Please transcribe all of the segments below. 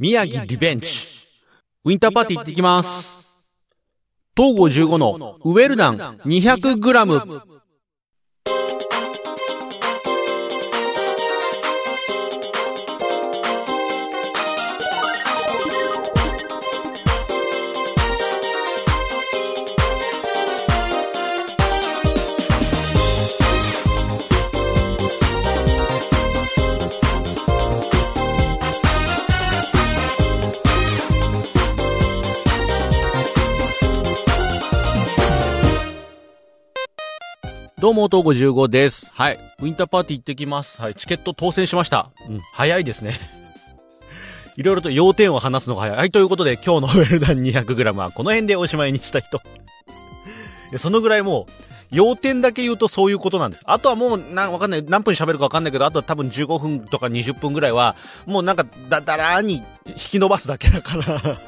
宮城リベンジ。ウィンターパーティー行ってきます。東郷15のウェルダン 200g。どうも、東郷15です。はい。ウィンターパーティー行ってきます。はい。チケット当選しました。うん。早いですね。いろいろと要点を話すのが早い。はい。ということで、今日の ウェルダン 200g はこの辺でおしまいにした人。でそのぐらいもう、要点だけ言うとそういうことなんです。あとはもう、な、わかんない。何分喋るかわかんないけど、あとは多分15分とか20分ぐらいは、もうなんか、だ、だらーに引き伸ばすだけだから。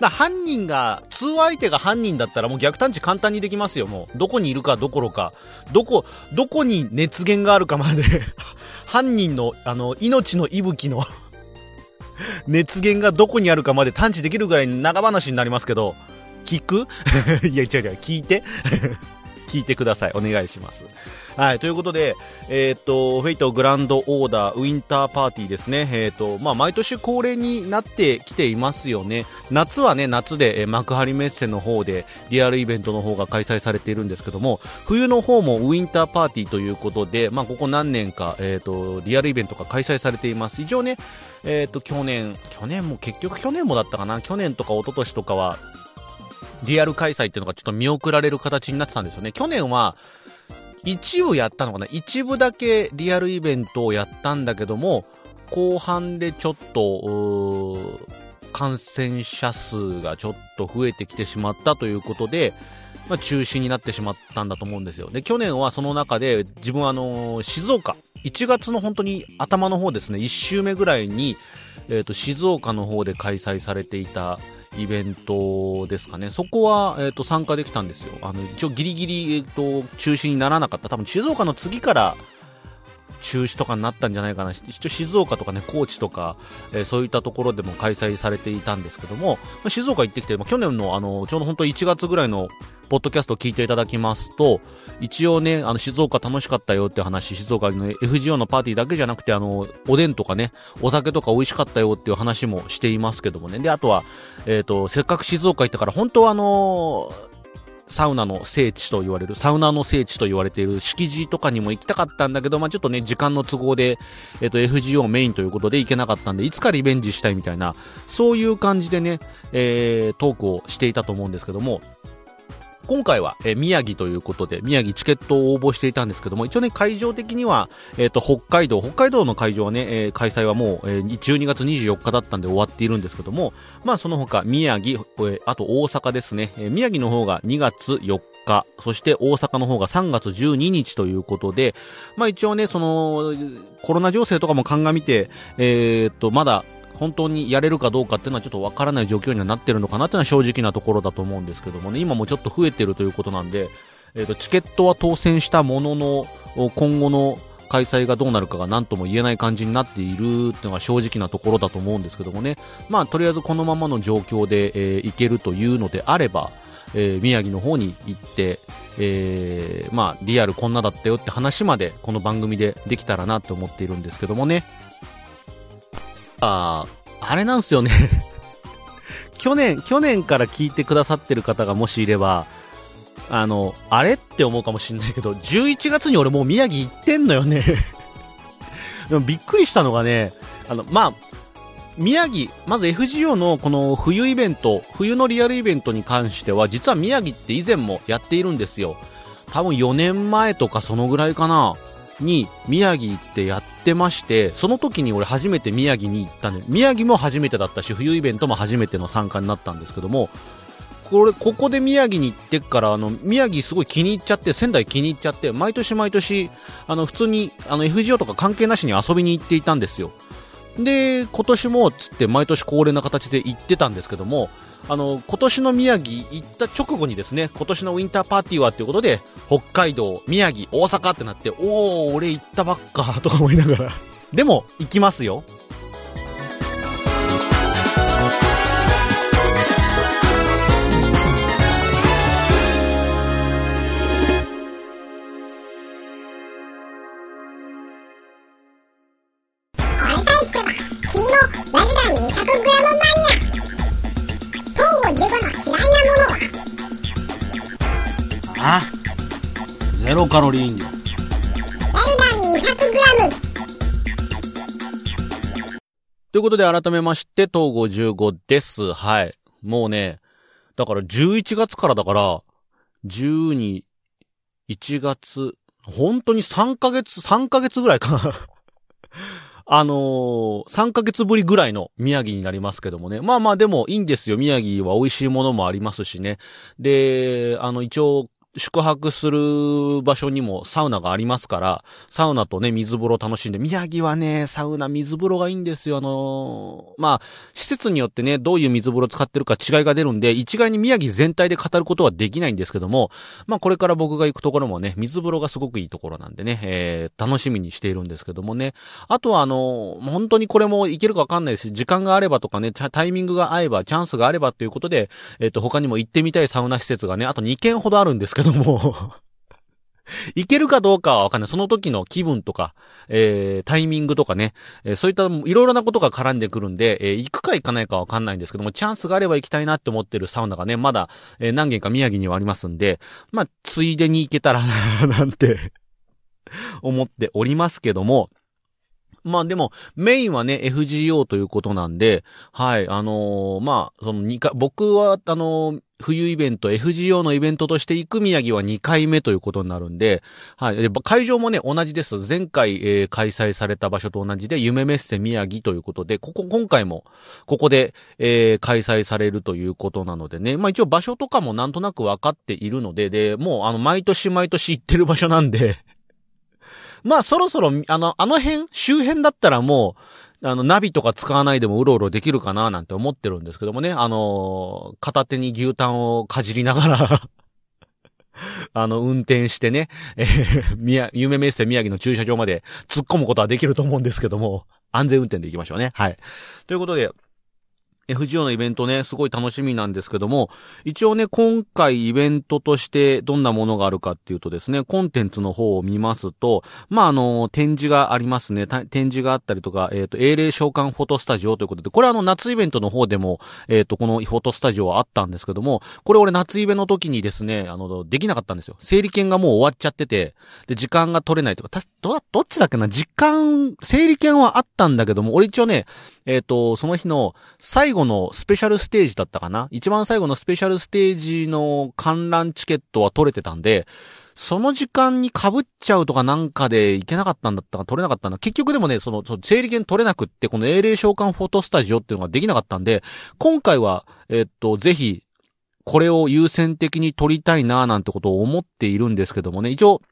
だ犯人が、通話相手が犯人だったらもう逆探知簡単にできますよ、もう。どこにいるかどころか。どこ、どこに熱源があるかまで。犯人の、あの、命の息吹の 熱源がどこにあるかまで探知できるぐらい長話になりますけど、聞く？いや、違う違う、聞いて？聞いてください。お願いします。はい。ということで、えーっと、フェイトグランドオーダーウィンターパーティーですね。えーっと、まあ、毎年恒例になってきていますよね。夏はね、夏で、え幕張メッセの方でリアルイベントの方が開催されているんですけども、冬の方もウィンターパーティーということで、まあ、ここ何年か、えーっと、リアルイベントが開催されています。一応ね、えっと、去年、去年も結局去年もだったかな。去年とか一昨年とかは、リアル開催っていうのがちょっと見送られる形になってたんですよね。去年は、一部やったのかな？一部だけリアルイベントをやったんだけども、後半でちょっと、感染者数がちょっと増えてきてしまったということで、まあ、中止になってしまったんだと思うんですよ。で、去年はその中で、自分はあのー静岡、1月の本当に頭の方ですね、1週目ぐらいに、えっ、と、静岡の方で開催されていた、イベントですかね。そこは、えっ、と、参加できたんですよ。あの、一応ギリギリ、えっ、と、中止にならなかった。多分静岡の次から、中止とかになったんじゃないかな。一応静岡とかね、高知とか、えーそういったところでも開催されていたんですけども、ま静岡行ってきて、まあ、去年のあの、ちょうど本当1月ぐらいの、ポッドキャストを聞いていただきますと、一応ね、あの、静岡楽しかったよって話、静岡の FGO のパーティーだけじゃなくて、あの、おでんとかね、お酒とか美味しかったよっていう話もしていますけどもね。で、あとは、えっ、と、せっかく静岡行ったから、本当はあのサウナの聖地と言われる、サウナの聖地と言われている敷地とかにも行きたかったんだけど、まあちょっとね、時間の都合で、えっ、と、FGO メインということで行けなかったんで、いつかリベンジしたいみたいな、そういう感じでね、えー、トークをしていたと思うんですけども、今回は、えー宮城ということで、宮城チケットを応募していたんですけども、一応ね、会場的には、えっ、と、北海道、北海道の会場はね、えー開催はもう、えー12月24日だったんで終わっているんですけども、まあ、その他、宮城、えーあと大阪ですね、えー宮城の方が2月4日、そして大阪の方が3月12日ということで、まあ一応ね、その、コロナ情勢とかも鑑みて、えーっと、まだ、本当にやれるかどうかっていうのはちょっとわからない状況にはなってるのかなっていうのは正直なところだと思うんですけどもね、今もちょっと増えてるということなんで、えーと、チケットは当選したものの、今後の開催がどうなるかが何とも言えない感じになっているっていうのが正直なところだと思うんですけどもね、まあとりあえずこのままの状況で、えーいけるというのであれば、えー宮城の方に行って、えーまあ、リアルこんなだったよって話までこの番組でできたらなって思っているんですけどもね。あー、あれなんですよね。去年、去年から聞いてくださってる方がもしいれば、あの、あれって思うかもしんないけど、11月に俺もう宮城行ってんのよね。でもびっくりしたのがね、あの、まあ、宮城、まず FGO のこの冬イベント、冬のリアルイベントに関しては、実は宮城って以前もやっているんですよ。多分4年前とかそのぐらいかな、に宮城行ってやってまして、その時に俺初めて宮城に行ったね。宮城も初めてだったし、冬イベントも初めての参加になったんですけども、これ、ここで宮城に行ってから、あの、宮城すごい気に入っちゃって、仙台気に入っちゃって、毎年毎年、あの、普通に、あの、FGO とか関係なしに遊びに行っていたんですよ。で、今年も、つって毎年恒例な形で行ってたんですけども、あの、今年の宮城行った直後にですね、今年のウィンターパーティーはっていうことで、北海道、宮城、大阪ってなって、おー、俺行ったばっか、とか思いながら。でも、行きますよ。ロカロリー飲料ウェルダン 200g ということで改めまして、東郷15です。はい。もうね、だから11月からだから、12、1月、本当に3ヶ月、3ヶ月ぐらいかな。あのー、3ヶ月ぶりぐらいの宮城になりますけどもね。まあまあでもいいんですよ。宮城は美味しいものもありますしね。で、あの一応、宿泊する場所にもサウナがありますから、サウナとね、水風呂楽しんで、宮城はね、サウナ、水風呂がいいんですよ。あのーまあ、施設によってね、どういう水風呂使ってるか違いが出るんで、一概に宮城全体で語ることはできないんですけども、まあ、これから僕が行くところもね、水風呂がすごくいいところなんでね、えー、楽しみにしているんですけどもね。あとはあのー本当にこれもいけるかわかんないし、時間があればとかね、タイミングが合えば、チャンスがあればということで、えっ、と、他にも行ってみたいサウナ施設がね、あと2軒ほどあるんですけども、行けるかどうかはわかんない。その時の気分とか、えー、タイミングとかね、えーそういったいろいろなことが絡んでくるんで、えー行くか行かないかわかんないんですけども、チャンスがあれば行きたいなって思ってるサウナがね、まだ、えー何軒か宮城にはありますんで、まあ、ついでに行けたらな、なんて、思っておりますけども、まあでも、メインはね、FGO ということなんで、はい、あのーまあ、その二回、僕は、あのー冬イベント、FGO のイベントとして行く宮城は2回目ということになるんで、はい。会場もね、同じです。前回、えー開催された場所と同じで、夢メッセ宮城ということで、ここ、今回も、ここで、えー開催されるということなのでね。まあ一応場所とかもなんとなく分かっているので、で、もうあの、毎年毎年行ってる場所なんで、まあそろそろ、あの、あの辺、周辺だったらもう、あの、ナビとか使わないでもうろうろできるかななんて思ってるんですけどもね。あのー片手に牛タンをかじりながら、あの、運転してね、えー、宮、夢メッセ宮城の駐車場まで突っ込むことはできると思うんですけども、安全運転で行きましょうね。はい。ということで、FGO のイベントね、すごい楽しみなんですけども、一応ね、今回イベントとしてどんなものがあるかっていうとですね、コンテンツの方を見ますと、まあ、あの、展示がありますね。展示があったりとか、えっ、と、英霊召喚フォトスタジオということで、これはあの、夏イベントの方でも、えっ、と、このフォトスタジオはあったんですけども、これ俺夏イベの時にですね、あの、できなかったんですよ。整理券がもう終わっちゃってて、で、時間が取れないとか、たど、どっちだっけな時間、整理券はあったんだけども、俺一応ね、えっ、と、その日の最後後のスペシャルステージだったかな？一番最後のスペシャルステージの観覧チケットは取れてたんで、その時間に被っちゃうとかなんかで行けなかったんだったか取れなかったんだ。結局でもね、その、その整理券取れなくって、この英霊召喚フォトスタジオっていうのができなかったんで、今回は、えっと、ぜひ、これを優先的に取りたいなぁなんてことを思っているんですけどもね、一応、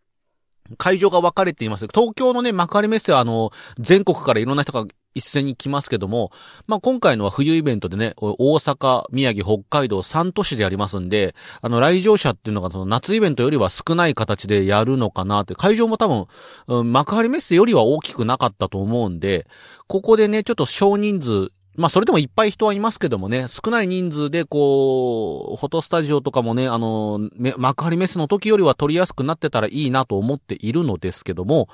会場が分かれています。東京のね、幕張メッセはあの、全国からいろんな人が一斉に来ますけども、まあ、今回のは冬イベントでね、大阪、宮城、北海道3都市でやりますんで、あの、来場者っていうのがその夏イベントよりは少ない形でやるのかなって、会場も多分、うん幕張メッセよりは大きくなかったと思うんで、ここでね、ちょっと少人数、まあ、それでもいっぱい人はいますけどもね、少ない人数でこう、フォトスタジオとかもね、あの、幕張メッセの時よりは撮りやすくなってたらいいなと思っているのですけども、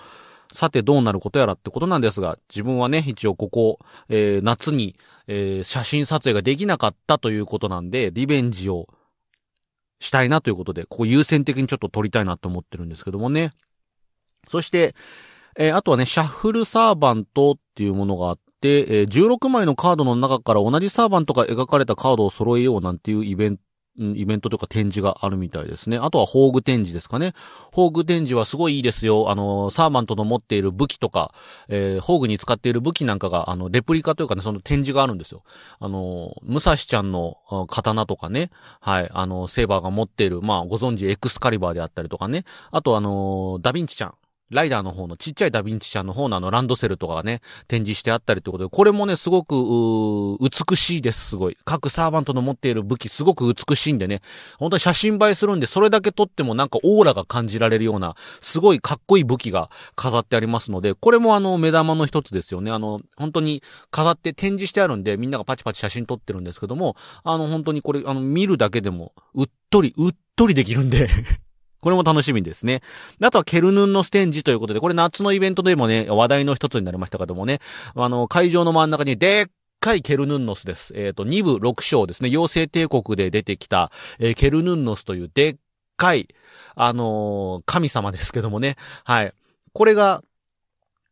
さてどうなることやらってことなんですが、自分はね、一応ここ、えー夏に、えー写真撮影ができなかったということなんで、リベンジをしたいなということで、ここ優先的にちょっと撮りたいなと思ってるんですけどもね。そして、えーあとはね、シャッフルサーバントっていうものがあって、えー16枚のカードの中から同じサーバントが描かれたカードを揃えようなんていうイベント、うんイベントとか展示があるみたいですね。あとは宝具展示ですかね。宝具展示はすごいいいですよ。あの、サーバントの持っている武器とか、えー宝具に使っている武器なんかが、あの、レプリカというかね、その展示があるんですよ。あの、武蔵ちゃんの刀とかね、はい、あの、セーバーが持っている、まあ、ご存知エクスカリバーであったりとかね。あとあの、ダヴィンチちゃん。ライダーの方のちっちゃいダヴィンチちゃんの方のあのランドセルとかがね、展示してあったりということで、これもね、すごく、美しいです、すごい。各サーバントの持っている武器、すごく美しいんでね、本当に写真映えするんで、それだけ撮ってもなんかオーラが感じられるような、すごいかっこいい武器が飾ってありますので、これもあの、目玉の一つですよね。あの、本当に飾って展示してあるんで、みんながパチパチ写真撮ってるんですけども、あの、本当にこれ、あの、見るだけでも、うっとり、うっとりできるんで、これも楽しみですね。あとはケルヌンのステンジということで、これ夏のイベントでもね、話題の一つになりましたけどもね、あの、会場の真ん中にでっかいケルヌンノスです。えっ、と、2部6章ですね。妖精帝国で出てきた、えーケルヌンノスというでっかい、あのー神様ですけどもね。はい。これが、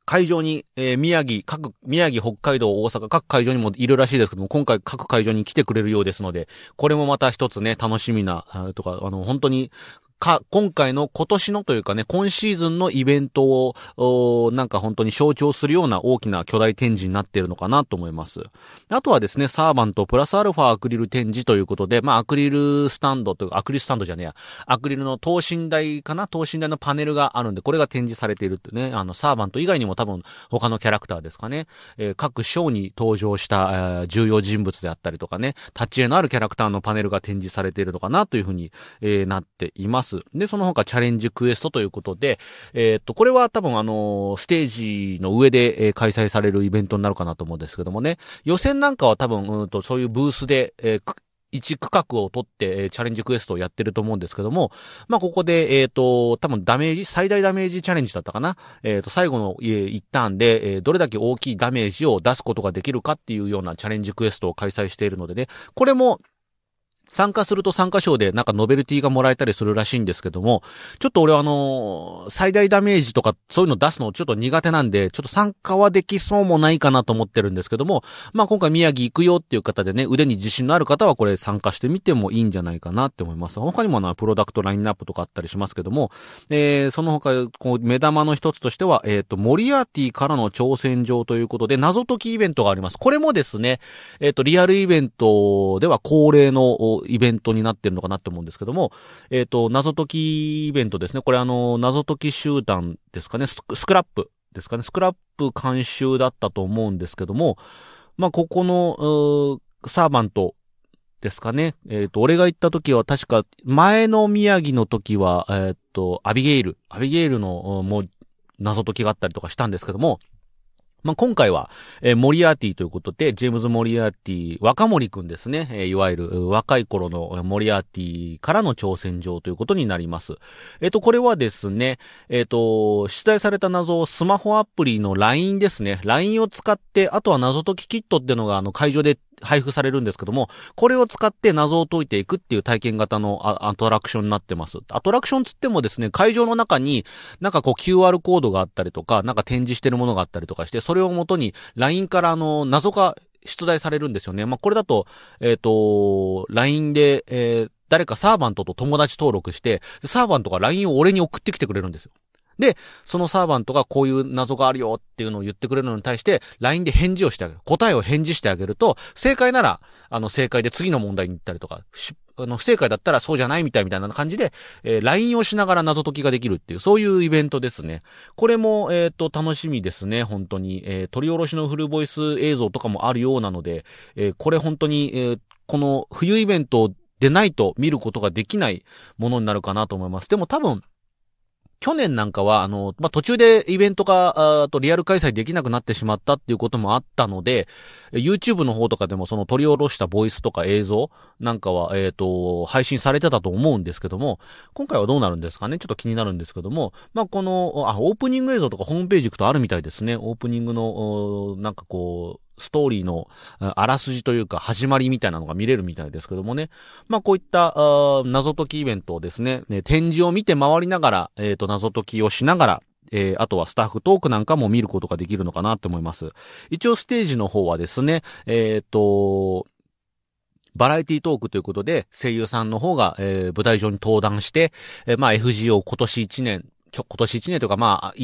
会場に、えー宮城、各、宮城、北海道、大阪、各会場にもいるらしいですけども、今回各会場に来てくれるようですので、これもまた一つね、楽しみな、とか、あの、本当に、か、今回の今年のというかね、今シーズンのイベントを、なんか本当に象徴するような大きな巨大展示になっているのかなと思います。あとはですね、サーバントプラスアルファアクリル展示ということで、まあアクリルスタンドというか、アクリルスタンドじゃねえや、アクリルの等身大かな？等身大のパネルがあるんで、これが展示されているってね、あの、サーバント以外にも多分他のキャラクターですかね、えー各章に登場した、えー重要人物であったりとかね、立ち絵のあるキャラクターのパネルが展示されているのかなというふうに、えーなっています。で、その他チャレンジクエストということで、えーっと、これは多分あのステージの上で、え開催されるイベントになるかなと思うんですけどもね、予選なんかは多分、うんと、そういうブースで、えー一区画を取って、えチャレンジクエストをやってると思うんですけども、まあ、ここで、えっ、と、多分ダメージ、最大ダメージチャレンジだったかな？えっ、と、最後の、えー一旦で、えーどれだけ大きいダメージを出すことができるかっていうようなチャレンジクエストを開催しているのでね、これも、参加すると参加賞でなんかノベルティがもらえたりするらしいんですけども、ちょっと俺はあのー最大ダメージとかそういうの出すのちょっと苦手なんで、ちょっと参加はできそうもないかなと思ってるんですけども、まあ今回宮城行くよっていう方でね、腕に自信のある方はこれ参加してみてもいいんじゃないかなって思います。他にもな、プロダクトラインナップとかあったりしますけども、えー、その他、こう、目玉の一つとしては、えっ、と、モリアーティからの挑戦状ということで、謎解きイベントがあります。これもですね、えっ、と、リアルイベントでは恒例のイベントになってるのかなって思うんですけども、えっ、と、謎解きイベントですね。これあの、謎解き集団ですかね、スクラップですかね、スクラップ監修だったと思うんですけども、まあ、ここの、サーバントですかね。えっ、と、俺が行った時は確か、前の宮城の時は、えっ、と、アビゲイル、アビゲイルの、もう、謎解きがあったりとかしたんですけども、まあ、今回は、えーモリアーティということで、ジェームズ・モリアーティ、若森くんですね。えーいわゆる、若い頃のモリアーティからの挑戦状ということになります。えっ、と、これはですね、えっ、と、出題された謎をスマホアプリの LINE ですね。LINE を使って、あとは謎解きキットっていうのが、あの、会場で配布されるんですけども、これを使って謎を解いていくっていう体験型のアトラクションになってます。アトラクションつってもですね、会場の中に、なんかこう QR コードがあったりとか、なんか展示してるものがあったりとかして、それをもとに LINE からあの、謎が出題されるんですよね。まあ、これだと、えっ、と、LINE で、えー誰かサーバントと友達登録して、サーバントが LINE を俺に送ってきてくれるんですよ。で、そのサーバントがこういう謎があるよっていうのを言ってくれるのに対して、LINE で返事をしてあげる。答えを返事してあげると、正解なら、あの、正解で次の問題に行ったりとか、あの、不正解だったらそうじゃないみたいみたいな感じで、えー LINE をしながら謎解きができるっていう、そういうイベントですね。これも、えっ、と、楽しみですね、本当に。えー取り下ろしのフルボイス映像とかもあるようなので、えーこれ本当に、えーこの冬イベントでないと見ることができないものになるかなと思います。でも多分、去年なんかは、あの、まあ、途中でイベントが、あとリアル開催できなくなってしまったっていうこともあったので、YouTube の方とかでもその取り下ろしたボイスとか映像なんかは、えっ、と、配信されてたと思うんですけども、今回はどうなるんですかね？ちょっと気になるんですけども、まあ、この、あ、オープニング映像とかホームページ行くとあるみたいですね。オープニングの、なんかこう、ストーリーのあらすじというか始まりみたいなのが見れるみたいですけどもね。まあこういった謎解きイベントをですね、ね展示を見て回りながら、えっ、と謎解きをしながら、えーあとはスタッフトークなんかも見ることができるのかなと思います。一応ステージの方はですね、えっ、と、バラエティトークということで、声優さんの方が、えー舞台上に登壇して、えーまあ FGO 今年1年、今年1年というかまあ、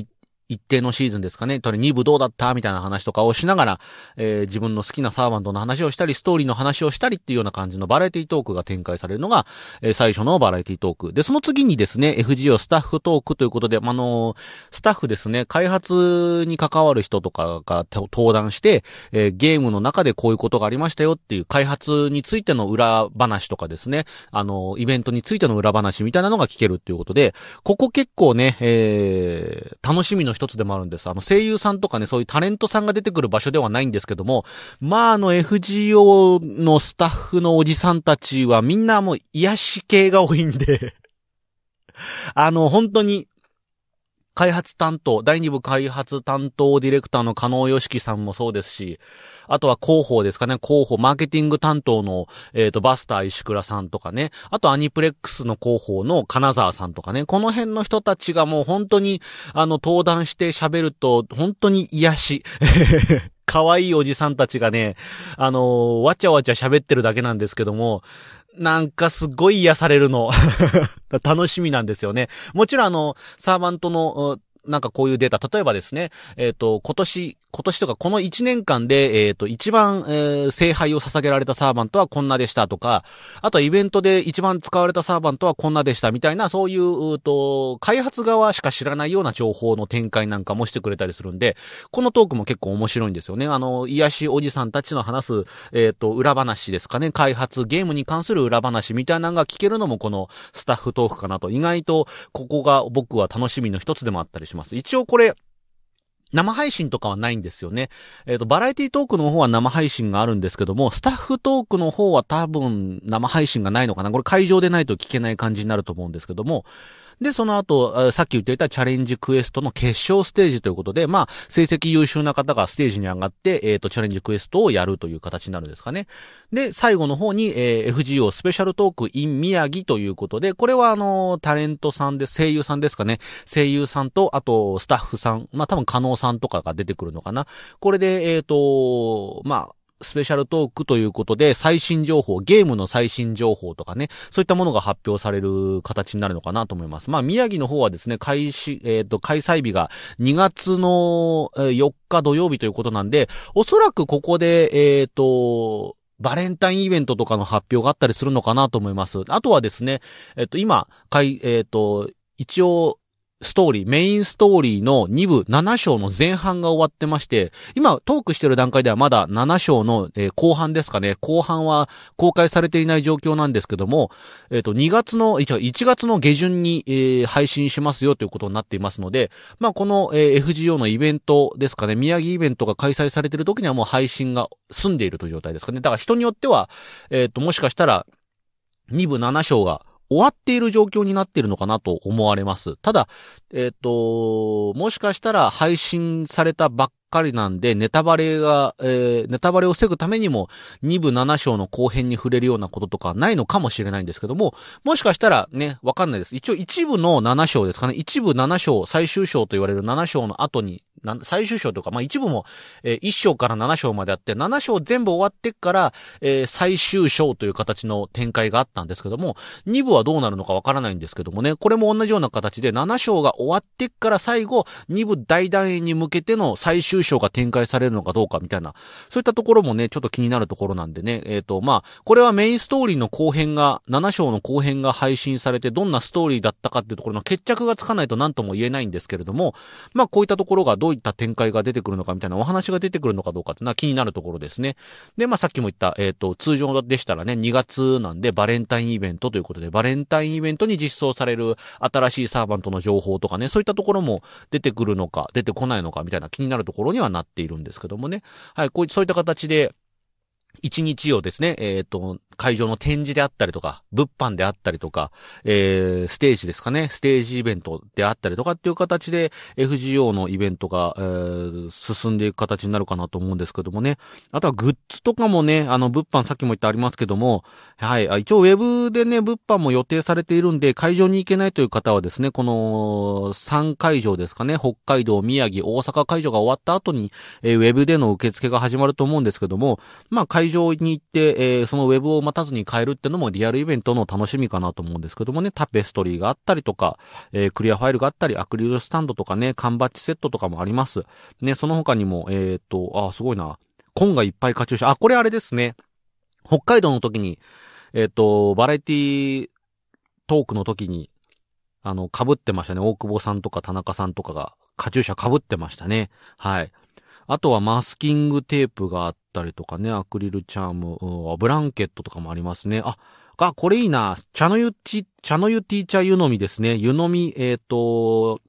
一定のシーズンですかね。とり2部どうだった？みたいな話とかをしながら、えー自分の好きなサーバントの話をしたり、ストーリーの話をしたりっていうような感じのバラエティトークが展開されるのが、えー最初のバラエティトーク。で、その次にですね、FGO スタッフトークということで、あのースタッフですね、開発に関わる人とかが登壇して、えーゲームの中でこういうことがありましたよっていう開発についての裏話とかですね、あのーイベントについての裏話みたいなのが聞けるっていうことで、ここ結構ね、えー楽しみの一つでもあるんです。あの、声優さんとかね、そういうタレントさんが出てくる場所ではないんですけども、まあ、あの、FGO のスタッフのおじさんたちはみんなもう癒し系が多いんで、あの、本当に、開発担当、第2部開発担当ディレクターの加納義樹さんもそうですし、あとは広報ですかね、広報、マーケティング担当の、えっ、と、バスター石倉さんとかね、あとアニプレックスの広報の金沢さんとかね、この辺の人たちがもう本当に、あの、登壇して喋ると、本当に癒し。可愛いおじさんたちがね、あのーわちゃわちゃ喋ってるだけなんですけども、なんかすごい癒されるの。楽しみなんですよね。もちろんあの、サーバントの、なんかこういうデータ、例えばですね、えっ、と、今年、今年とかこの1年間で、えっ、と、一番、えー聖杯を捧げられたサーバントはこんなでしたとか、あとはイベントで一番使われたサーバントはこんなでしたみたいな、そういう、うと、開発側しか知らないような情報の展開なんかもしてくれたりするんで、このトークも結構面白いんですよね。あの、癒しおじさんたちの話す、えっ、と、裏話ですかね。開発、ゲームに関する裏話みたいなのが聞けるのもこのスタッフトークかなと。意外と、ここが僕は楽しみの一つでもあったりします。します一応これ、生配信とかはないんですよね。えっ、と、バラエティトークの方は生配信があるんですけども、スタッフトークの方は多分生配信がないのかなこれ会場でないと聞けない感じになると思うんですけども、で、その後、さっき言っていたチャレンジクエストの決勝ステージということで、まあ、成績優秀な方がステージに上がって、えっ、と、チャレンジクエストをやるという形になるんですかね。で、最後の方に、えー FGO スペシャルトーク in 宮城ということで、これはあの、タレントさんで、声優さんですかね。声優さんと、あと、スタッフさん、まあ多分、加納さんとかが出てくるのかな。これで、えっ、と、まあ、スペシャルトークということで、最新情報、ゲームの最新情報とかね、そういったものが発表される形になるのかなと思います。まあ、宮城の方はですね、開始、えっ、と、開催日が2月の4日土曜日ということなんで、おそらくここで、えっ、と、バレンタインイベントとかの発表があったりするのかなと思います。あとはですね、えっ、と、今、かい、えっ、と、一応、ストーリー、メインストーリーの2部7章の前半が終わってまして、今トークしてる段階ではまだ7章の、えー後半ですかね。後半は公開されていない状況なんですけども、えっ、と、2月の、一応1月の下旬に、えー配信しますよということになっていますので、まあ、この、え FGO のイベントですかね、宮城イベントが開催されてる時にはもう配信が済んでいるという状態ですかね。だから人によっては、えっ、と、もしかしたら、2部7章が終わっている状況になっているのかなと思われます。ただ、えっ、と、もしかしたら配信されたばっかりなんで、ネタバレが、えーネタバレを防ぐためにも、2部7章の後編に触れるようなこととかないのかもしれないんですけども、もしかしたらね、わかんないです。一応一部の7章ですかね。一部7章、最終章と言われる7章の後に、最終章というか、まあ一部も、えー1章から7章まであって、7章全部終わってから、えー最終章という形の展開があったんですけども、2部はどうなるのかわからないんですけどもね、これも同じような形で7章が終わってから最後、2部大団円に向けての最終章が展開されるのかどうかみたいな、そういったところもね、ちょっと気になるところなんでね、えっ、と、まあ、これはメインストーリーの後編が、7章の後編が配信されて、どんなストーリーだったかっていうところの決着がつかないと何とも言えないんですけれども、まあ、こういったところがどういった展開が出てくるのかみたいなお話が出てくるのかどうかっていうのは気になるところですね。で、まあ、さっきも言った、えっ、と、通常でしたらね、2月なんでバレンタインイベントということで、バレンタインイベントに実装される新しいサーバントの情報とかね、そういったところも出てくるのか、出てこないのかみたいな気になるところにはなっているんですけどもね。はい、こういそういった形で、一日をですね、えっ、と、会場の展示であったりとか、物販であったりとか、えー、ステージですかね、ステージイベントであったりとかっていう形で、FGO のイベントが、えー進んでいく形になるかなと思うんですけどもね。あとはグッズとかもね、あの、物販さっきも言ってありますけども、はい、一応ウェブでね、物販も予定されているんで、会場に行けないという方はですね、この3会場ですかね、北海道、宮城、大阪会場が終わった後に、えーウェブでの受付が始まると思うんですけども、まあ会場に行って、えーそのウェブを待たずに買えるってのもリアルイベントの楽しみかなと思うんですけどもね、タペストリーがあったりとか、えークリアファイルがあったり、アクリルスタンドとかね、缶バッジセットとかもあります。ね、その他にも、えーっと、あ、すごいな。本がいっぱいカチューシャ。あ、これあれですね。北海道の時に、えーっと、バラエティトークの時に、あの、被ってましたね。大久保さんとか田中さんとかが、カチューシャ被ってましたね。はい。あとはマスキングテープがあったりとかね、アクリルチャーム、うんブランケットとかもありますね。あ、あ、これいいな。茶の湯ち、茶の湯ティーチャー湯飲みですね。湯飲み、えっ、と、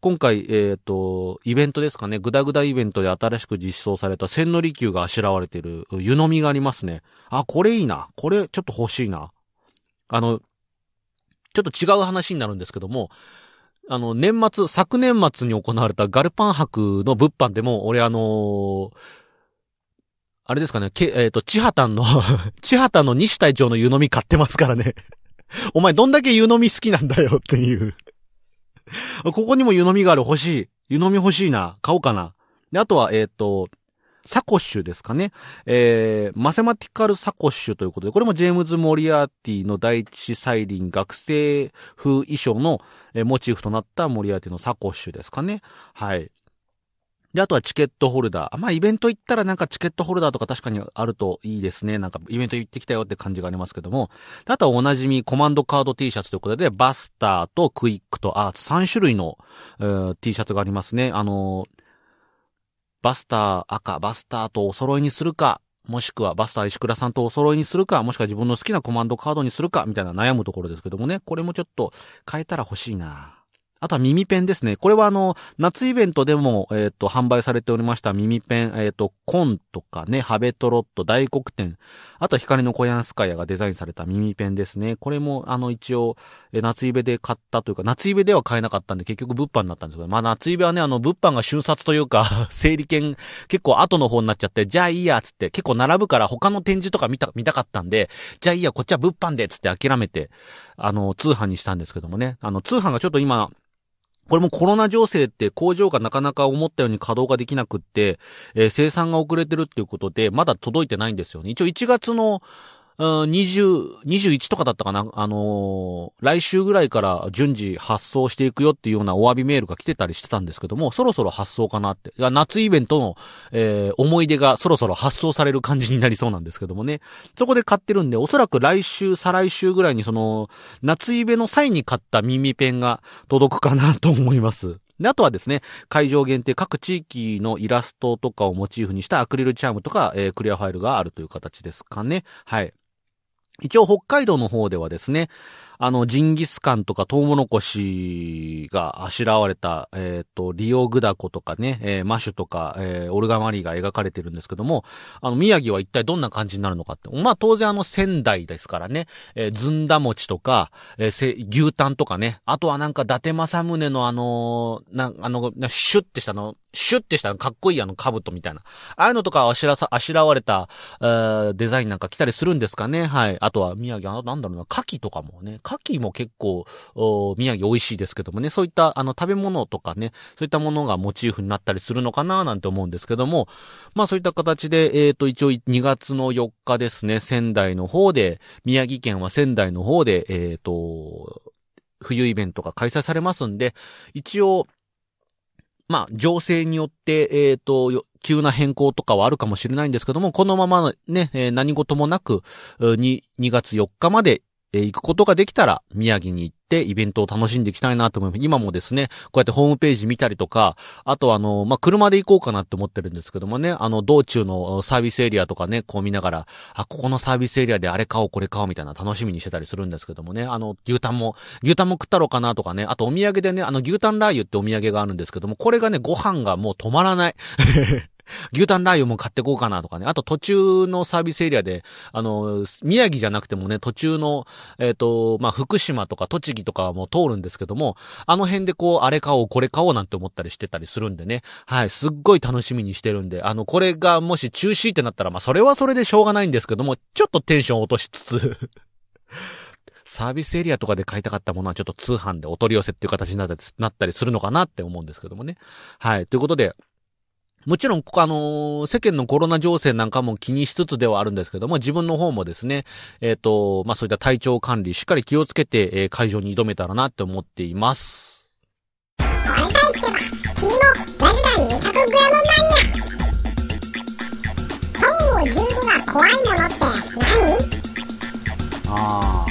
今回、えっ、と、イベントですかね。グダグダイベントで新しく実装された千利休があしらわれている湯飲みがありますね。あ、これいいな。これちょっと欲しいな。あの、ちょっと違う話になるんですけども、あの、年末、昨年末に行われたガルパン博の物販でも、俺あのーあれですかね、け、えっ、と、千畑の、千畑の西隊長の湯飲み買ってますからね。お前どんだけ湯飲み好きなんだよっていう。ここにも湯飲みがある欲しい。湯飲み欲しいな。買おうかな。で、あとは、えっ、と、サコッシュですかね。えー、マセマティカルサコッシュということで、これもジェームズ・モリアーティの第一再臨学生風衣装の、えーモチーフとなったモリアーティのサコッシュですかね。はい。で、あとはチケットホルダー。まあ、イベント行ったらなんかチケットホルダーとか確かにあるといいですね。なんかイベント行ってきたよって感じがありますけども。であとはおなじみコマンドカード T シャツということで、バスターとクイックとアーツ3種類の、えー T シャツがありますね。あのーバスター赤、バスターとお揃いにするか、もしくはバスター石倉さんとお揃いにするか、もしくは自分の好きなコマンドカードにするか、みたいな悩むところですけどもね。これもちょっと変えたら欲しいな。あとは耳ペンですね。これはあの、夏イベントでも、えっ、と、販売されておりました耳ペン、えっ、と、コンとかね、ハベトロット、大黒天、あとは光のコヤンスカヤがデザインされた耳ペンですね。これも、あの、一応、えー夏イベで買ったというか、夏イベでは買えなかったんで、結局物販になったんですけど、まあ夏イベはね、あの、物販が瞬殺というか、整理券、結構後の方になっちゃって、じゃあいいや、つって、結構並ぶから他の展示とか見た、見たかったんで、じゃあいいや、こっちは物販で、つって諦めて、あの、通販にしたんですけどもね。あの、通販がちょっと今、これもコロナ情勢って工場がなかなか思ったように稼働ができなくって、えー生産が遅れてるっていうことで、まだ届いてないんですよね。一応1月の、うん20、21とかだったかな？あのー来週ぐらいから順次発送していくよっていうようなお詫びメールが来てたりしてたんですけども、そろそろ発送かなって。夏イベントの、えー思い出がそろそろ発送される感じになりそうなんですけどもね。そこで買ってるんで、おそらく来週、再来週ぐらいにその、夏イベの際に買った耳ペンが届くかなと思います。で、あとはですね、会場限定各地域のイラストとかをモチーフにしたアクリルチャームとか、えークリアファイルがあるという形ですかね。はい。一応北海道の方ではですね、あの、ジンギスカンとかトウモロコシがあしらわれた、えっ、と、リオグダコとかね、えーマシュとか、えーオルガマリーが描かれてるんですけども、あの、宮城は一体どんな感じになるのかって。まあ、当然あの、仙台ですからね、えーずんだ餅とか、えー牛タンとかね、あとはなんか、伊達政宗のあのーな、あの、シュッてしたの、シュッてしたかっこいいあの、兜みたいな。ああいうのとかあしらさ、あしらわれた、えーデザインなんか来たりするんですかね。はい。あとは宮城、あなんだろうな、牡蠣とかもね、牡蠣も結構、宮城美味しいですけどもね、そういった、あの、食べ物とかね、そういったものがモチーフになったりするのかななんて思うんですけども、まあそういった形で、えっ、と、一応2月の4日ですね、仙台の方で、宮城県は仙台の方で、えっ、と、冬イベントが開催されますんで、一応、まあ、情勢によって、えっ、と、急な変更とかはあるかもしれないんですけども、このままね、えー何事もなく、うに2月4日まで、えー行くことができたら、宮城に行ってイベントを楽しんでいきたいなと思います。今もですね、こうやってホームページ見たりとか、あとあの、まあ、車で行こうかなって思ってるんですけどもね、あの、道中のサービスエリアとかね、こう見ながら、あ、ここのサービスエリアであれ買おう、これ買おうみたいな楽しみにしてたりするんですけどもね、あの、牛タンも、牛タンも食ったろうかなとかね、あとお土産でね、あの、牛タンラー油ってお土産があるんですけども、これがね、ご飯がもう止まらない。牛タンラー油も買ってこうかなとかね。あと途中のサービスエリアで、あの、宮城じゃなくてもね、途中の、えっ、と、まあ、福島とか栃木とかも通るんですけども、あの辺でこう、あれ買おう、これ買おうなんて思ったりしてたりするんでね。はい、すっごい楽しみにしてるんで、あの、これがもし中止ってなったら、まあ、それはそれでしょうがないんですけども、ちょっとテンション落としつつ、サービスエリアとかで買いたかったものはちょっと通販でお取り寄せっていう形になったりするのかなって思うんですけどもね。はい。ということで、もちろん、ここあのー世間のコロナ情勢なんかも気にしつつではあるんですけども、自分の方もですね、えっ、と、まあ、そういった体調管理、しっかり気をつけて、えー会場に挑めたらなって思っています。これさえ聞けば君もラルダン 200g マニア本を15が怖いものって何ああ。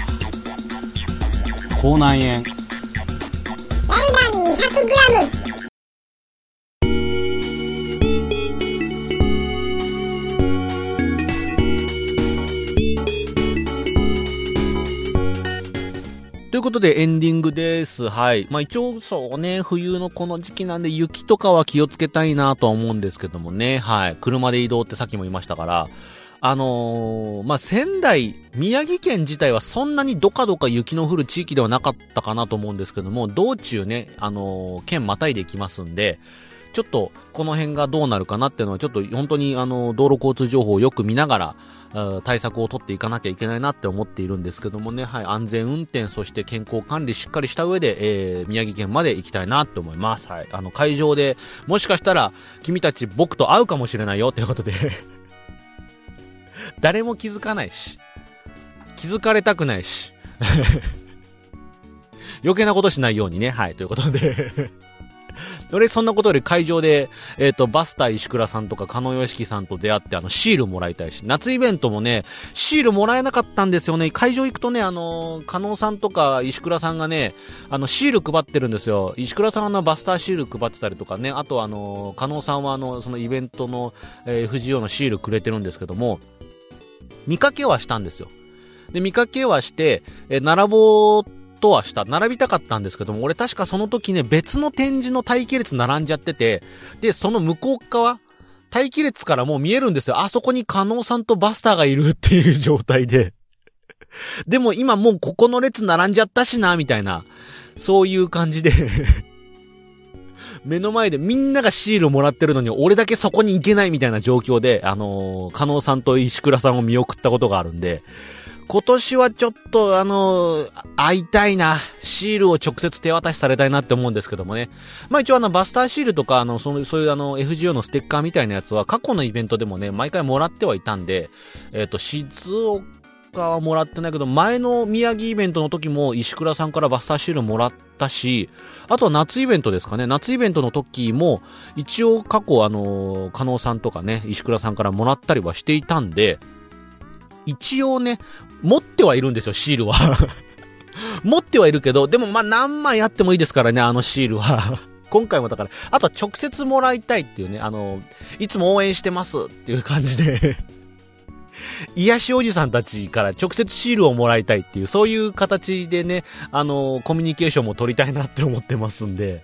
口内炎。ラルダン 200g ということでエンディングです。はい。まあ、一応そうね、冬のこの時期なんで雪とかは気をつけたいなとは思うんですけどもね。はい。車で移動ってさっきも言いましたから、あのー、まあ、仙台、宮城県自体はそんなにどかどか雪の降る地域ではなかったかなと思うんですけども、道中ね、あのー、県またいでいきますんで、ちょっとこの辺がどうなるかなっていうのはちょっと本当にあの、道路交通情報をよく見ながら、対策を取っていかなきゃいけないなって思っているんですけどもね、はい、安全運転、そして健康管理しっかりした上で、えー、宮城県まで行きたいなって思います。はい、あの、会場で、もしかしたら、君たち僕と会うかもしれないよということで。誰も気づかないし、気づかれたくないし、余計なことしないようにね、はい、ということで。俺、そんなことより会場で、えっ、ー、と、バスター石倉さんとか、加納義樹さんと出会って、あの、シールもらいたいし、夏イベントもね、シールもらえなかったんですよね。会場行くとね、あの、加納さんとか石倉さんがね、あの、シール配ってるんですよ。石倉さんはあの、バスターシール配ってたりとかね、あとあの、加納さんはあの、そのイベントの、えー、藤尾のシールくれてるんですけども、見かけはしたんですよ。で、見かけはして、えー、並ぼうとはした。並びたかったんですけども、俺確かその時ね、別の展示の待機列並んじゃってて、で、その向こう側、待機列からもう見えるんですよ。あそこに加納さんとバスターがいるっていう状態で。でも今もうここの列並んじゃったしな、みたいな。そういう感じで目の前でみんながシールもらってるのに、俺だけそこに行けないみたいな状況で、あのー、加納さんと石倉さんを見送ったことがあるんで、今年はちょっと、あの、会いたいな。シールを直接手渡しされたいなって思うんですけどもね。まあ一応あの、バスターシールとか、あの、その、そういうあの、FGO のステッカーみたいなやつは、過去のイベントでもね、毎回もらってはいたんで、えっ、ー、と、静岡はもらってないけど、前の宮城イベントの時も石倉さんからバスターシールもらったし、あとは夏イベントですかね。夏イベントの時も、一応過去あの、加納さんとかね、石倉さんからもらったりはしていたんで、一応ね、持ってはいるんですよ、シールは。持ってはいるけど、でもまあ何枚あってもいいですからね、あのシールは。今回もだから、あとは直接もらいたいっていうね、あの、いつも応援してますっていう感じで。癒しおじさんたちから直接シールをもらいたいっていう、そういう形でね、あの、コミュニケーションも取りたいなって思ってますんで、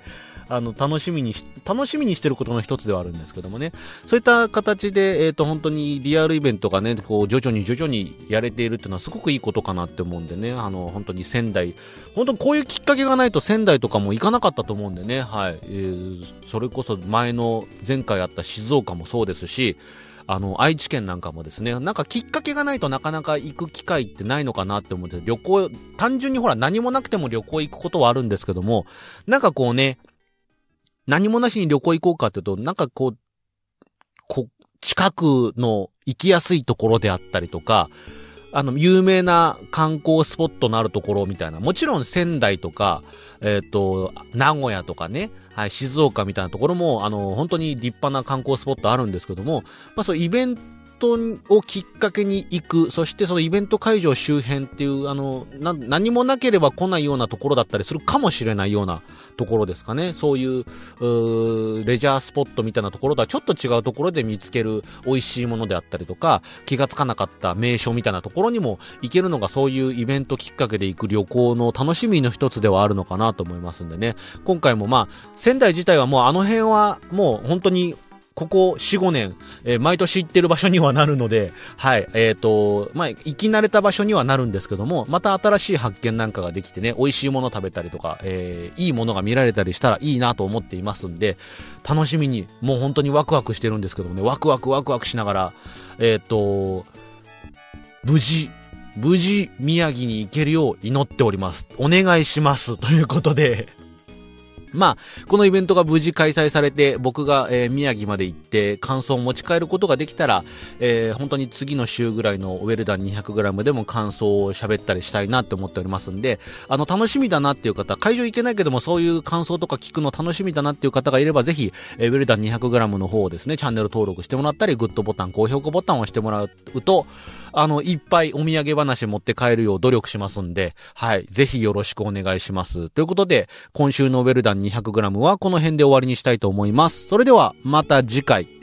あの、楽しみにし、楽しみにしてることの一つではあるんですけどもね。そういった形で、えっ、ー、と、本当にリアルイベントがね、こう、徐々に徐々にやれているっていうのはすごくいいことかなって思うんでね、あの、本当に仙台、本当にこういうきっかけがないと仙台とかも行かなかったと思うんでね、はい。えー、それこそ前の、前回あった静岡もそうですし、あの、愛知県なんかもですね、なんかきっかけがないとなかなか行く機会ってないのかなって思って、旅行、単純にほら何もなくても旅行行くことはあるんですけども、なんかこうね、何もなしに旅行行こうかっていうと、なんかこう、こ、近くの行きやすいところであったりとか、あの、有名な観光スポットのあるところみたいな。もちろん仙台とか、えっ、ー、と、名古屋とかね、はい、静岡みたいなところも、あの、本当に立派な観光スポットあるんですけども、まあそう、イベントトをきっかけに行く、そしてそのイベント会場周辺っていう、あの、何もなければ来ないようなところだったりするかもしれないようなところですかね。そういう、うレジャースポットみたいなところとはちょっと違うところで見つける美味しいものであったりとか、気がつかなかった名所みたいなところにも行けるのがそういうイベントきっかけで行く旅行の楽しみの一つではあるのかなと思いますんでね。今回もまあ、仙台自体はもうあの辺はもう本当にここ4、5年、えー、毎年行ってる場所にはなるので、はい、えっ、ー、と、まあ、行き慣れた場所にはなるんですけども、また新しい発見なんかができてね、美味しいもの食べたりとか、えー、いいものが見られたりしたらいいなと思っていますんで、楽しみに、もう本当にワクワクしてるんですけどもね、ワクワクワクワクしながら、えっ、と、無事、無事宮城に行けるよう祈っております。お願いします。ということでまあ、このイベントが無事開催されて、僕が、えー、宮城まで行って感想を持ち帰ることができたら、えー、本当に次の週ぐらいのウェルダン 200g でも感想を喋ったりしたいなって思っておりますんで、あの、楽しみだなっていう方、会場行けないけどもそういう感想とか聞くの楽しみだなっていう方がいれば、ぜひ、えー、ウェルダン 200g の方をですね、チャンネル登録してもらったり、グッドボタン、高評価ボタンを押してもらうと、あの、いっぱいお土産話持って帰るよう努力しますんで、はい、ぜひよろしくお願いします。ということで、今週のウェルダン 200g はこの辺で終わりにしたいと思います。それでは、また次回。